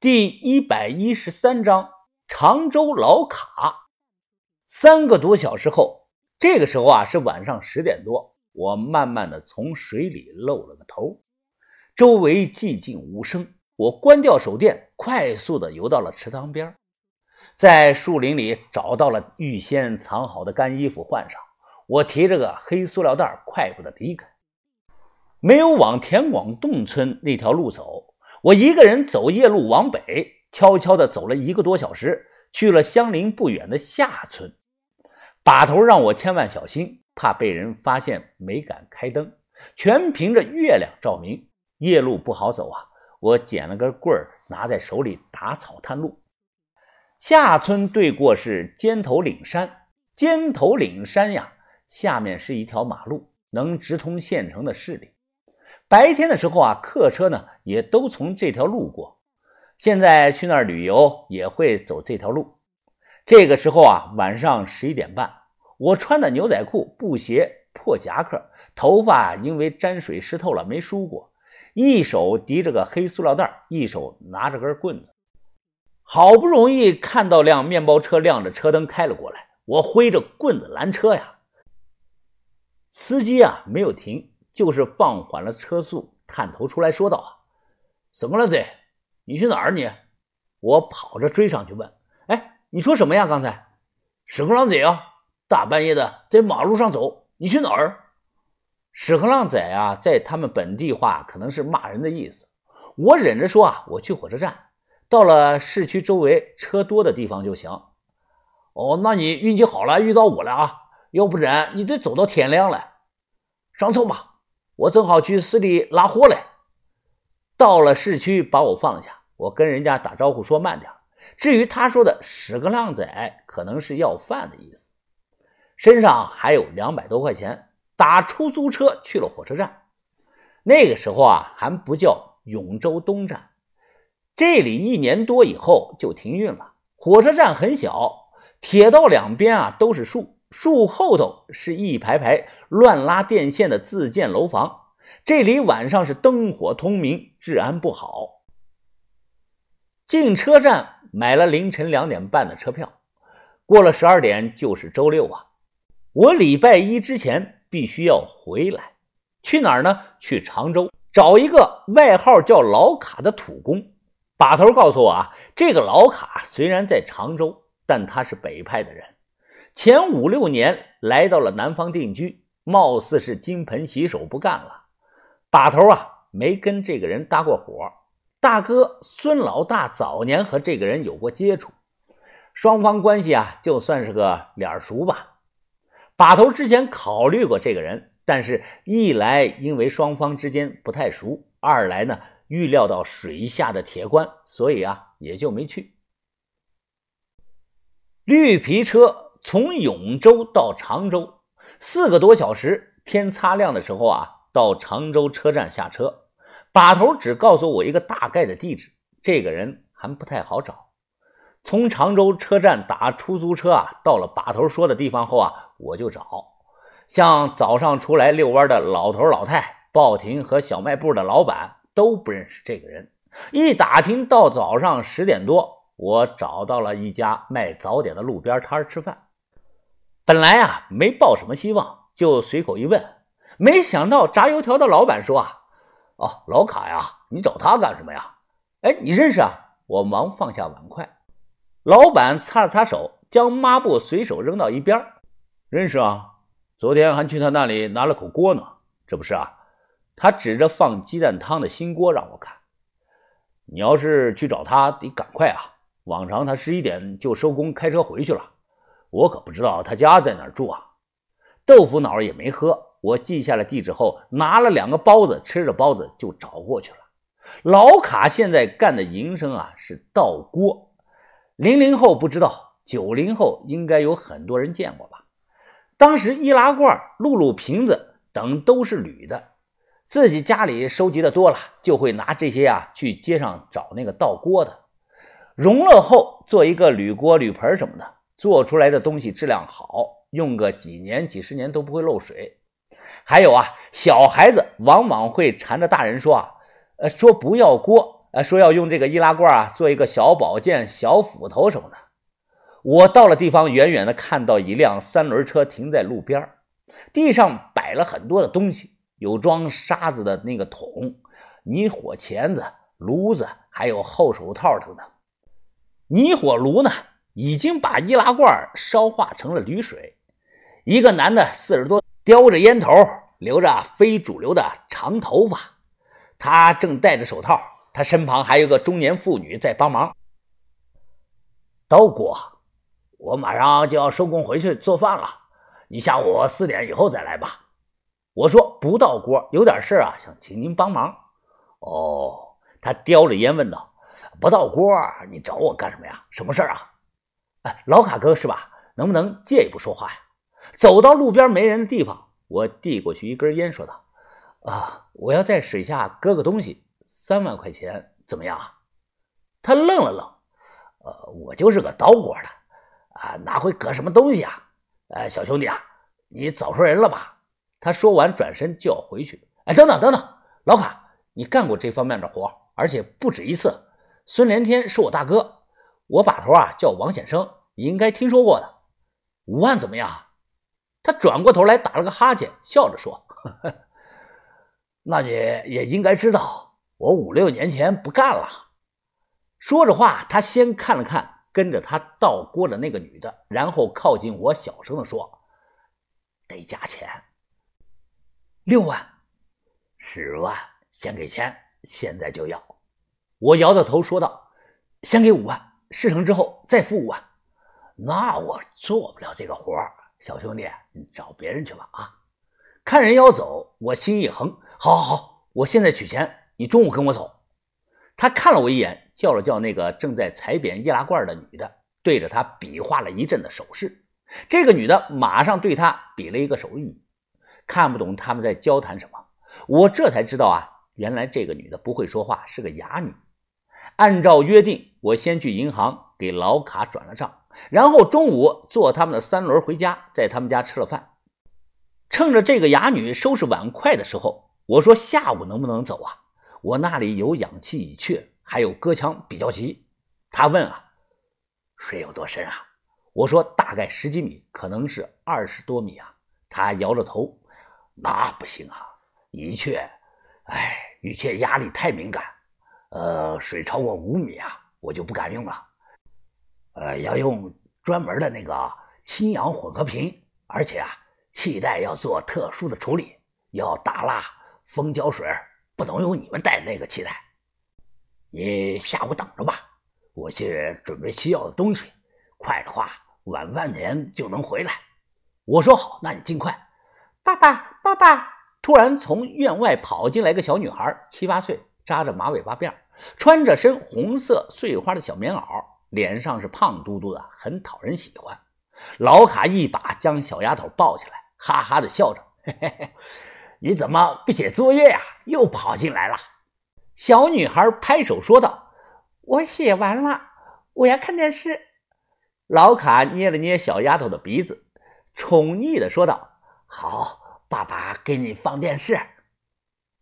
第一百一十三章常州老卡。三个多小时后，这个时候啊是晚上十点多，我慢慢的从水里露了个头，周围寂静无声。我关掉手电，快速的游到了池塘边，在树林里找到了预先藏好的干衣服换上，我提着个黑塑料袋，快步的离开，没有往田广洞村那条路走。我一个人走夜路往北，悄悄地走了一个多小时，去了相邻不远的下村。把头让我千万小心，怕被人发现，没敢开灯，全凭着月亮照明。夜路不好走啊！我捡了根棍儿，拿在手里打草探路。下村对过是尖头岭山，尖头岭山呀，下面是一条马路，能直通县城的市里。白天的时候啊，客车呢也都从这条路过。现在去那儿旅游也会走这条路。这个时候啊，晚上十一点半，我穿的牛仔裤、布鞋、破夹克，头发因为沾水湿透了没梳过，一手提着个黑塑料袋，一手拿着根棍子。好不容易看到辆面包车亮着车灯开了过来，我挥着棍子拦车呀。司机啊没有停。就是放缓了车速，探头出来说道：“啊怎么了，嘴？你去哪儿？你？”我跑着追上去问：“哎，你说什么呀？刚才？屎壳郎贼啊！大半夜的在马路上走，你去哪儿？”屎壳郎仔啊，在他们本地话可能是骂人的意思。我忍着说啊，我去火车站，到了市区周围车多的地方就行。哦，那你运气好了，遇到我了啊！要不然你得走到天亮了。上车吧。我正好去市里拉货嘞，到了市区把我放下，我跟人家打招呼说慢点。至于他说的“屎个浪仔”，可能是要饭的意思。身上还有两百多块钱，打出租车去了火车站。那个时候啊，还不叫永州东站，这里一年多以后就停运了。火车站很小，铁道两边啊都是树。树后头是一排排乱拉电线的自建楼房，这里晚上是灯火通明，治安不好。进车站买了凌晨两点半的车票，过了十二点就是周六啊！我礼拜一之前必须要回来，去哪儿呢？去常州找一个外号叫老卡的土工。把头告诉我啊，这个老卡虽然在常州，但他是北派的人。前五六年来到了南方定居，貌似是金盆洗手不干了。把头啊，没跟这个人搭过伙。大哥孙老大早年和这个人有过接触，双方关系啊，就算是个脸熟吧。把头之前考虑过这个人，但是一来因为双方之间不太熟，二来呢预料到水下的铁关，所以啊也就没去。绿皮车。从永州到常州四个多小时，天擦亮的时候啊，到常州车站下车。把头只告诉我一个大概的地址，这个人还不太好找。从常州车站打出租车啊，到了把头说的地方后啊，我就找，像早上出来遛弯的老头老太、报亭和小卖部的老板都不认识这个人。一打听到早上十点多，我找到了一家卖早点的路边摊吃饭。本来啊没抱什么希望，就随口一问，没想到炸油条的老板说啊，哦，老卡呀，你找他干什么呀？哎，你认识啊？我忙放下碗筷，老板擦了擦手，将抹布随手扔到一边，认识啊，昨天还去他那里拿了口锅呢。这不是啊？他指着放鸡蛋汤的新锅让我看。你要是去找他，得赶快啊，往常他十一点就收工开车回去了。我可不知道他家在哪儿住啊！豆腐脑也没喝。我记下了地址后，拿了两个包子，吃着包子就找过去了。老卡现在干的营生啊是倒锅。零零后不知道，九零后应该有很多人见过吧？当时易拉罐、露露瓶子等都是铝的，自己家里收集的多了，就会拿这些呀去街上找那个倒锅的，熔了后做一个铝锅、铝盆什么的。做出来的东西质量好，用个几年几十年都不会漏水。还有啊，小孩子往往会缠着大人说啊，呃，说不要锅，呃，说要用这个易拉罐啊做一个小宝剑、小斧头什么的。我到了地方，远远的看到一辆三轮车停在路边地上摆了很多的东西，有装沙子的那个桶、泥火钳子、炉子，还有厚手套等等。泥火炉呢，已经把易拉罐烧化成了铝水。一个男的四十多，叼着烟头，留着非主流的长头发，他正戴着手套。他身旁还有个中年妇女在帮忙。刀姑，我马上就要收工回去做饭了，你下午四点以后再来吧。我说不到锅，有点事啊，想请您帮忙。哦，他叼着烟问道：“不到锅，你找我干什么呀？什么事啊？”哎，老卡哥是吧？能不能借一步说话呀？走到路边没人的地方，我递过去一根烟，说道：“啊，我要在水下搁个东西。”三万块钱怎么样啊？他愣了愣，呃，我就是个刀锅的，啊，哪会搁什么东西啊？哎，小兄弟啊，你找错人了吧？他说完转身就要回去。哎，等等等等，老卡，你干过这方面的活，而且不止一次。孙连天是我大哥，我把头啊叫王显生，你应该听说过的。五万怎么样？他转过头来打了个哈欠，笑着说：“那你也应该知道。”我五六年前不干了。说着话，他先看了看跟着他倒锅的那个女的，然后靠近我，小声的说：“得加钱，六万、十万，先给钱，现在就要。”我摇着头说道：“先给五万，事成之后再付五万。”那我做不了这个活小兄弟，你找别人去吧。啊！看人要走，我心一横，好，好，好，我现在取钱。你中午跟我走。他看了我一眼，叫了叫那个正在踩扁易拉罐的女的，对着她比划了一阵的手势。这个女的马上对他比了一个手语，看不懂他们在交谈什么。我这才知道啊，原来这个女的不会说话，是个哑女。按照约定，我先去银行给老卡转了账，然后中午坐他们的三轮回家，在他们家吃了饭。趁着这个哑女收拾碗筷的时候，我说下午能不能走啊？我那里有氧气已缺，还有割枪比较急。他问啊，水有多深啊？我说大概十几米，可能是二十多米啊。他摇着头，那不行啊，一缺，哎，一缺压力太敏感。呃，水超过五米啊，我就不敢用了。呃，要用专门的那个氢氧混合瓶，而且啊，气袋要做特殊的处理，要打蜡封胶水。不能用你们带的那个气袋，你下午等着吧，我去准备需要的东西。快的话，晚饭前就能回来。我说好，那你尽快。爸爸，爸爸！突然从院外跑进来个小女孩，七八岁，扎着马尾巴辫，穿着身红色碎花的小棉袄，脸上是胖嘟嘟的，很讨人喜欢。老卡一把将小丫头抱起来，哈哈的笑着，嘿嘿嘿。你怎么不写作业呀？又跑进来了。小女孩拍手说道：“我写完了，我要看电视。”老卡捏了捏小丫头的鼻子，宠溺的说道：“好，爸爸给你放电视。”